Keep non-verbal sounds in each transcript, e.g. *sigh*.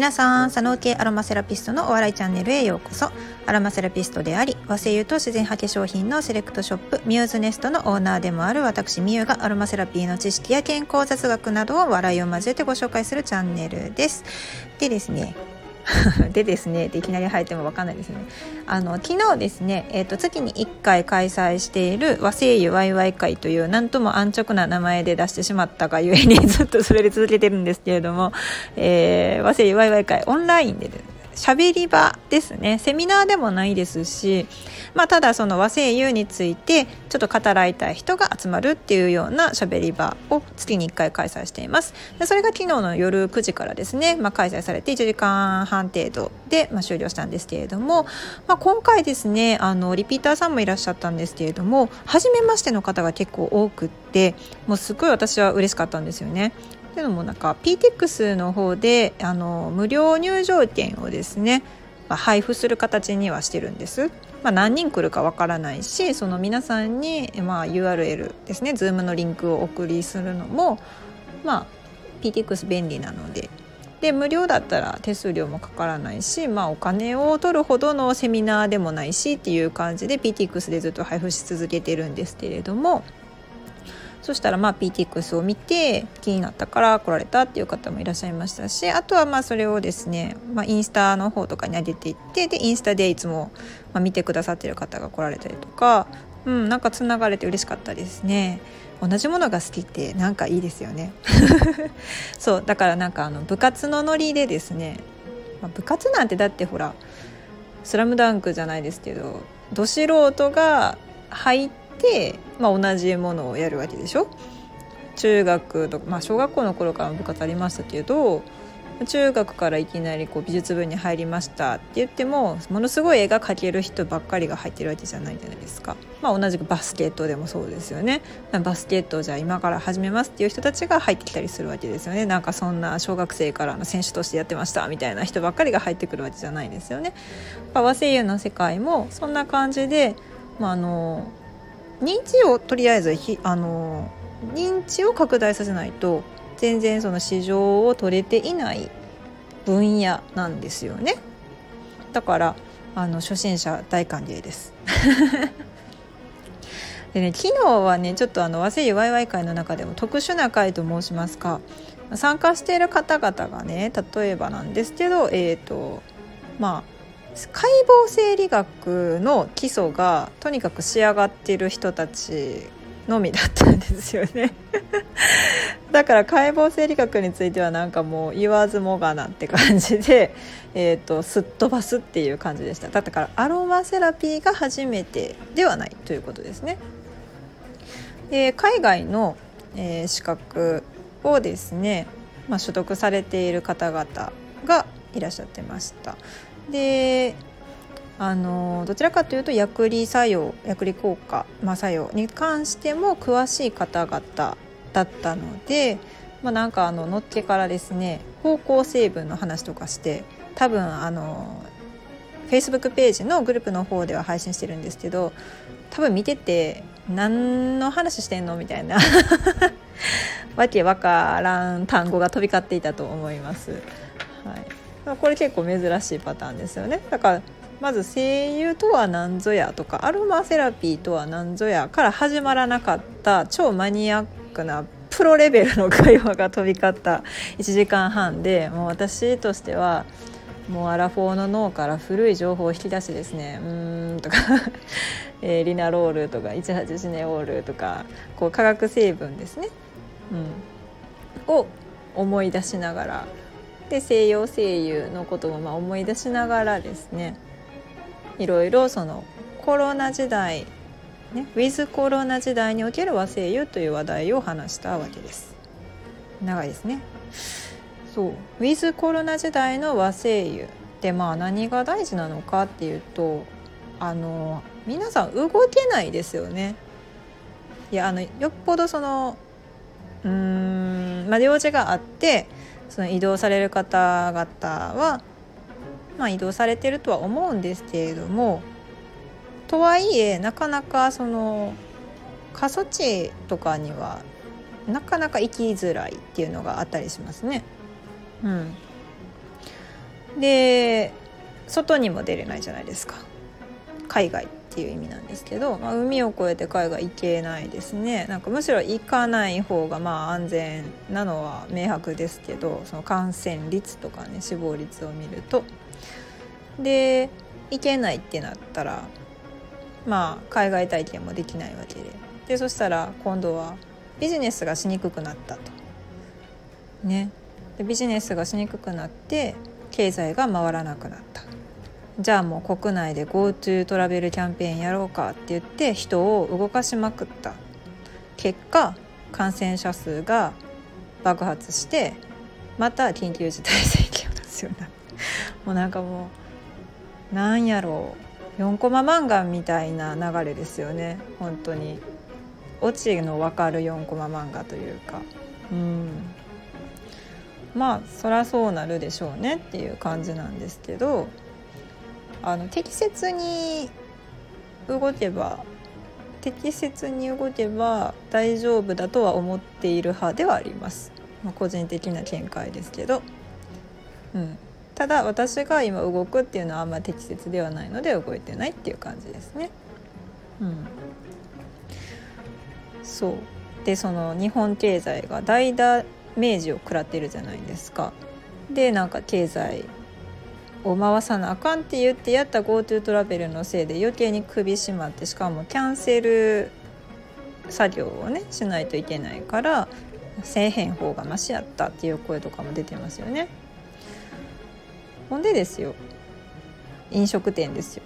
皆さん、佐野系アロマセラピストのお笑いチャンネルへようこそ。アロマセラピストであり、和製油と自然派化粧品のセレクトショップ、ミューズネストのオーナーでもある私、ミューがアロマセラピーの知識や健康雑学などを笑いを交えてご紹介するチャンネルです。でですね、*laughs* でですねでいきなり入っても分かんないですね。あの昨日ですね、えーと、月に1回開催している和製油ワイワイ会というなんとも安直な名前で出してしまったがゆえにずっとそれで続けてるんですけれども、えー、和製油ワイワイ会オンラインで喋り場ですね。セミナーでもないですし、まあ、ただその和製油についてちょっと語らいたい人が集まるっていうような喋り場を月に1回開催しています。でそれが昨日の夜9時からですね、まあ、開催されて1時間半程度で、まあ、終了したんですけれども、まあ、今回ですねあのリピーターさんもいらっしゃったんですけれども初めましての方が結構多くってもうすごい私は嬉しかったんですよね。っていうのもなんか PTX の方であの無料入場券をですね、まあ、配布する形にはしてるんです。まあ、何人来るかわからないしその皆さんに、まあ、URL ですね Zoom のリンクをお送りするのも、まあ、PTX 便利なのでで無料だったら手数料もかからないし、まあ、お金を取るほどのセミナーでもないしっていう感じで PTX でずっと配布し続けてるんですけれども。そしたらまあ PTX を見て気になったから来られたっていう方もいらっしゃいましたしあとはまあそれをですね、まあ、インスタの方とかに上げていってでインスタでいつもま見てくださってる方が来られたりとか、うん、なんかつながれて嬉しかったですね。同じものが好きってなんかいいですよね *laughs* そうだからなんかあの部活のノリでですね、まあ、部活なんてだってほら「スラムダンクじゃないですけどど素人が入っ、まあ、同じものをやるわけでしょ？中学とか、まあ、小学校の頃から部活ありましたけど中学からいきなりこう美術部に入りましたって言ってもものすごい絵が描ける人ばっかりが入ってるわけじゃないじゃないですか、まあ、同じくバスケットでもそうですよね。バスケットをじゃあ今から始めますっていう人たちが入ってきたりするわけですよね。なんかそんな小学生からの選手としてやってましたみたいな人ばっかりが入ってくるわけじゃないですよね。和声優の世界もそんな感じで、まあ、あの認知をとりあえずあの認知を拡大させないと全然その市場を取れていない分野なんですよね。だからあの初心者大歓迎です。*laughs* でね昨日はねちょっとあの和製油ワイワイ会の中でも特殊な会と申しますか。参加している方々がね例えばなんですけどえっ、ー、とまあ解剖生理学の基礎がとにかく仕上がっている人たちのみだったんですよね *laughs* だから解剖生理学についてはなんかもう言わずもがなって感じで、*laughs* えーと、すっ飛ばすっていう感じでしただからアロマセラピーが初めてではないということですね。で海外の、えー、資格をですね、まあ、所得されている方々がいらっしゃってました。であのどちらかというと薬理作用薬理効果、まあ、作用に関しても詳しい方々だったので、まあ、なんかあののっけからですね方向成分の話とかして多分あの Facebook ページのグループの方では配信してるんですけど多分見てて何の話してんのみたいな *laughs* わけわからん単語が飛び交っていたと思います。はいこれ結構珍しいパターンですよね。だからまず声優とは何ぞやとかアロマセラピーとは何ぞやから始まらなかった超マニアックなプロレベルの会話が飛び交った1時間半でもう私としてはもうアラフォーの脳から古い情報を引き出してですねうーんとか *laughs* えー、リナロールとか18シネオールとかこう化学成分ですね、うん、を思い出しながらで西洋声優のこともま思い出しながらですねいろいろそのコロナ時代ね、ウィズコロナ時代における和声優という話題を話したわけです。長いですね。そう。ウィズコロナ時代の和声優ってまあ何が大事なのかっていうとあの皆さん動けないですよね。いやあのよっぽどそのうーんまあ用事があってその移動される方々は、まあ、移動されてるとは思うんですけれどもとはいえなかなかその過疎地とかにはなかなか行きづらいっていうのがあったりしますね。うん、で外にも出れないじゃないですか。海外って。ていう意味なんですけど、まあ、海を越えて海外行けないですね。なんかむしろ行かない方がまあ安全なのは明白ですけどその感染率とかね死亡率を見ると。で行けないってなったらまあ海外体験もできないわけで。でそしたら今度はビジネスがしにくくなったと。ね、でビジネスがしにくくなって経済が回らなくなった。じゃあもう国内で GoTo トラベルキャンペーンやろうかって言って人を動かしまくった。結果感染者数が爆発してまた緊急事態宣言を出すようになった。*laughs* もうなんかもうなんやろう。4コマ漫画みたいな流れですよね。本当に。オチの分かる4コマ漫画というか。うん。まあそりゃそうなるでしょうねっていう感じなんですけど。あの適切に動けば適切に動けば大丈夫だとは思っている派ではあります、まあ、個人的な見解ですけど、うん、ただ私が今動くっていうのはあんま適切ではないので動いてないっていう感じですね。うん、そう。でその日本経済が大ダメージを食らってるじゃないですか。でなんか経済を回さなあかんって言ってやった GoTo トラベルのせいで余計に首絞まってしかもキャンセル作業をねしないといけないからせえへん方がマシやったっていう声とかも出てますよね。ほんでですよ飲食店ですよ。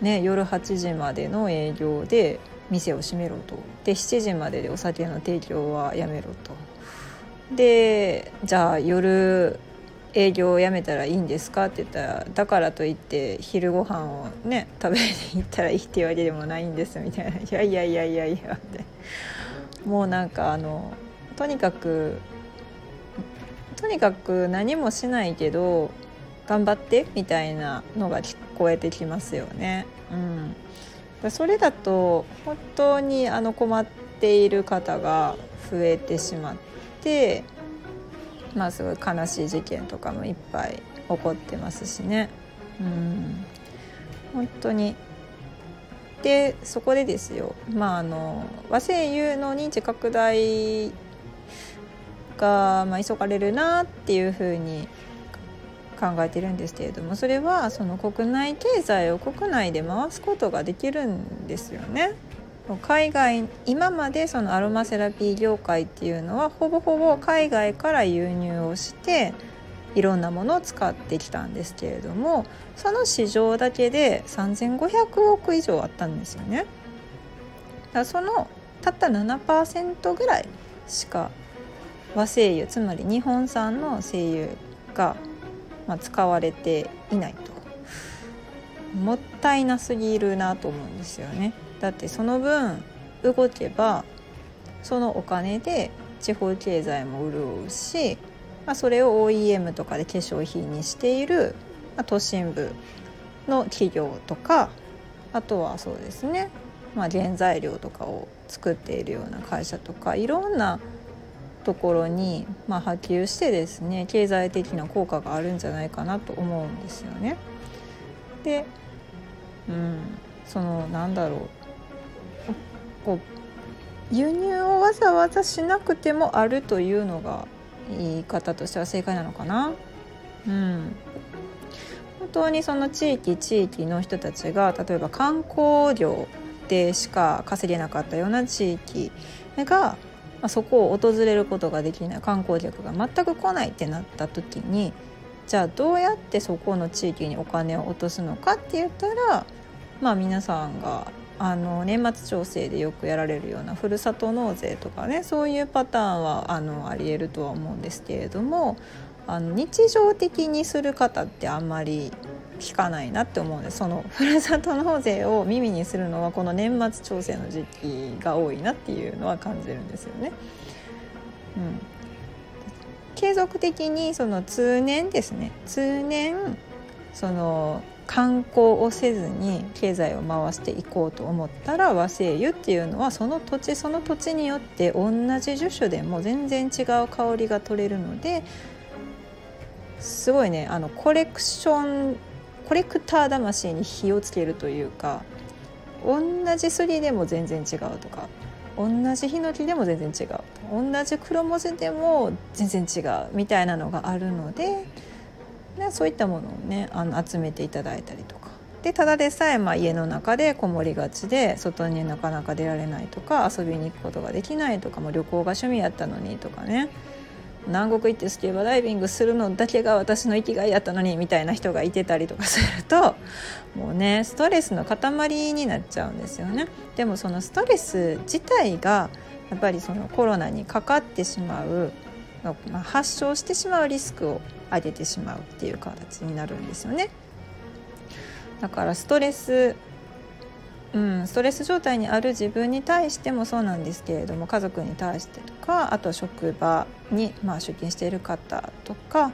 ね夜8時までの営業で店を閉めろとで7時まででお酒の提供はやめろとでじゃあ夜営業をやめたらいいんですか?」って言ったら「だからといって昼ご飯をね食べに行ったらいいっていうわけでもないんです」みたいな「いやいやいやいやいや」ってもうなんかあのとにかくとにかく何もしないけど頑張ってみたいなのが聞こえてきますよね。うん、それだと本当にあの困っている方が増えてしまってまあすごい悲しい事件とかもいっぱい起こってますしね。うん。本当に。でそこでですよ。まああの和製油の認知拡大が、まあ、急がれるなっていうふうに考えてるんですけれどもそれはその国内経済を国内で回すことができるんですよね。海外今までそのアロマセラピー業界っていうのはほぼほぼ海外から輸入をしていろんなものを使ってきたんですけれどもその市場だけで3500億以上あったんですよね。だそのたった7%ぐらいしか和精油つまり日本産の精油が、ま、使われていないともったいなすぎるなと思うんですよね。だってその分動けばそのお金で地方経済も潤うし、まあ、それを OEM とかで化粧品にしている、まあ、都心部の企業とかあとはそうですね、まあ、原材料とかを作っているような会社とかいろんなところに、まあ、波及してですね経済的な効果があるんじゃないかなと思うんですよね。で、うん、そのなんだろうこう輸入をわざわざしなくてもあるというのが言い方としては正解なのかな？うん、本当にその地域地域の人たちが例えば観光業でしか稼げなかったような地域が、ま、そこを訪れることができない観光客が全く来ないってなった時にじゃあどうやってそこの地域にお金を落とすのかって言ったらまあ皆さんがあの年末調整でよくやられるようなふるさと納税とかねそういうパターンはあのありえるとは思うんですけれどもあの日常的にする方ってあんまり聞かないなって思うんです。そのふるさと納税を耳にするのはこの年末調整の時期が多いなっていうのは感じるんですよね。うん、継続的にその通年ですね。通年その観光をせずに経済を回していこうと思ったら和製油っていうのはその土地その土地によって同じ樹種でも全然違う香りが取れるのですごいねあのコレクションコレクター魂に火をつけるというか同じ杉でも全然違うとか同じヒノキでも全然違う同じ黒文字でも全然違うみたいなのがあるので、ね、そういったものをねあの集めていただいたりとかでただでさえまあ家の中でこもりがちで外になかなか出られないとか遊びに行くことができないとかも旅行が趣味やったのにとかね南国行ってスキューバダイビングするのだけが私の生きがいやったのにみたいな人がいてたりとか *laughs* するともうねストレスの塊になっちゃうんですよね。でもそのストレス自体がやっぱりそのコロナにかかってしまう、まあ、発症してしまうリスクを上げてしまうっていう形になるんですよね。だからストレスうん、ストレス状態にある自分に対してもそうなんですけれども家族に対してとかあと職場に、まあ、出勤している方とか、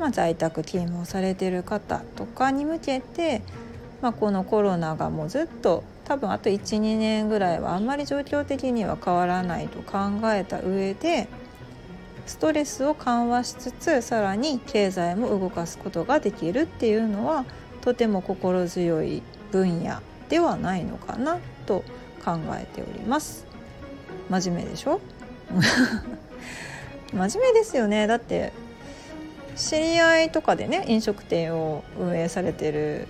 まあ、在宅勤務をされている方とかに向けて、まあ、このコロナがもうずっと多分あと12年ぐらいはあんまり状況的には変わらないと考えた上でストレスを緩和しつつさらに経済も動かすことができるっていうのはとても心強い分野ではないのかなと考えております。真面目でしょ？*laughs* 真面目ですよね。だって知り合いとかでね飲食店を運営されてる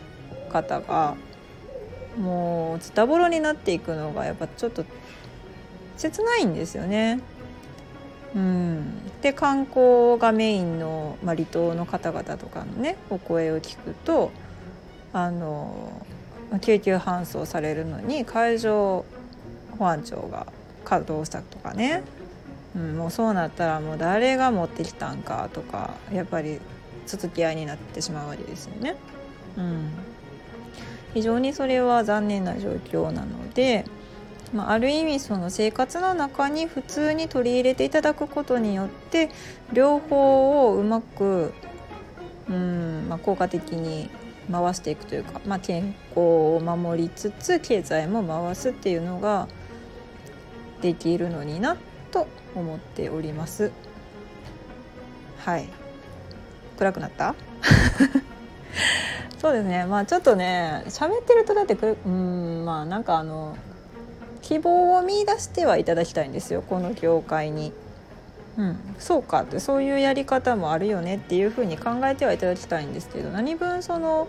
方がもうズタボロになっていくのがやっぱちょっと切ないんですよね。うん、で観光がメインの、まあ、離島の方々とかのねお声を聞くとあの救急搬送されるのに海上保安庁が稼働したとかね、うん、もうそうなったらもう誰が持ってきたんかとかやっぱり続き合いになってしまうわけですよね。うん、非常にそれは残念な状況なので、まあ、ある意味その生活の中に普通に取り入れていただくことによって両方をうまく、うんまあ、効果的に回していくというか、まあ、健康を守りつつ経済も回すっていうのができるのになと思っております。はい。暗くなった？*laughs* そうですね。まあちょっとね喋ってるとだってくうんまあなんかあの希望を見いだしてはいただきたいんですよこの業界に。うん、そうかってそういうやり方もあるよねっていうふうに考えてはいただきたいんですけど何分その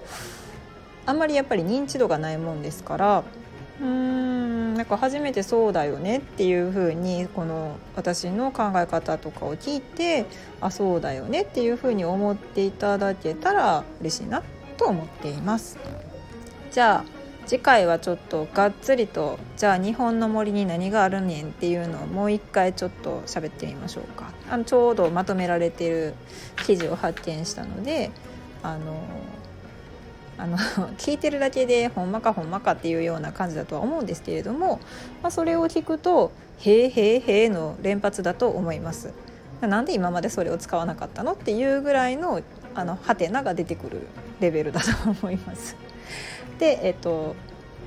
あんまりやっぱり認知度がないもんですからうーんなんか初めてそうだよねっていうふうにこの私の考え方とかを聞いてあそうだよねっていうふうに思っていただけたら嬉しいなと思っています。じゃあ次回はちょっとがっつりとじゃあ日本の森に何があるねんっていうのをもう一回ちょっと喋ってみましょうかあのちょうどまとめられてる記事を発見したのであのあの *laughs* 聞いてるだけでほんまかほんまかっていうような感じだとは思うんですけれども、まあ、それを聞くと「へえへえへえ」の連発だと思います。なんで今までそれを使わなかったのっていうぐらいのあのハテナが出てくるレベルだと思います。で、えっと、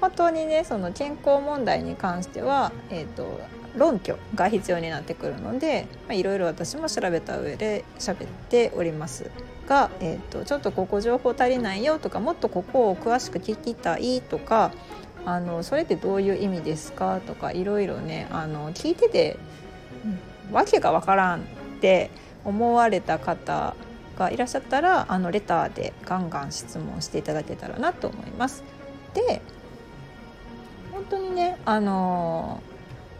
本当にねその健康問題に関しては、えっと、論拠が必要になってくるのでいろいろ私も調べた上で喋っておりますが、えっと、ちょっとここ情報足りないよとかもっとここを詳しく聞きたいとかあのそれってどういう意味ですかとかいろいろねあの聞いてて、うん、わけがわからんって思われた方がいらっしゃったらあのレターでガンガン質問していただけたらなと思います。で本当にねあの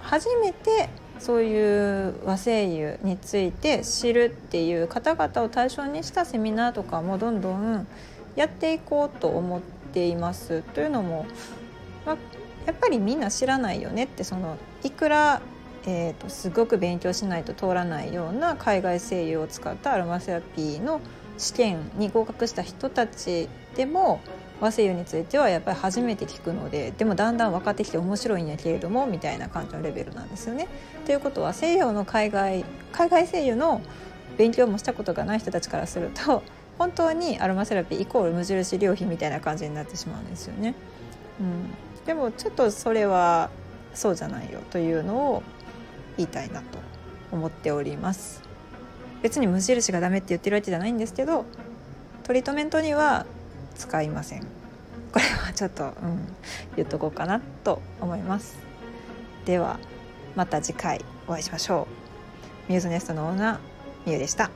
初めてそういう和声優について知るっていう方々を対象にしたセミナーとかもどんどんやっていこうと思っています。というのも、まあ、やっぱりみんな知らないよねってそのいくらえーと、すごく勉強しないと通らないような海外声優を使ったアロマセラピーの試験に合格した人たちでも和声優についてはやっぱり初めて聞くのででもだんだん分かってきて面白いんやけれどもみたいな感じのレベルなんですよね。ということは西洋の海外海外声優の勉強もしたことがない人たちからすると *laughs* 本当にアロマセラピーイコール無印良品みたいな感じになってしまうんですよね。うん、でもちょっとそれはそうじゃないよというのを言いたいなと思っております。別に無印がダメって言ってるわけじゃないんですけどトリートメントには使いませんこれはちょっと、うん、言っとこうかなと思いますではまた次回お会いしましょうミューズネストのオーナーミュウでした。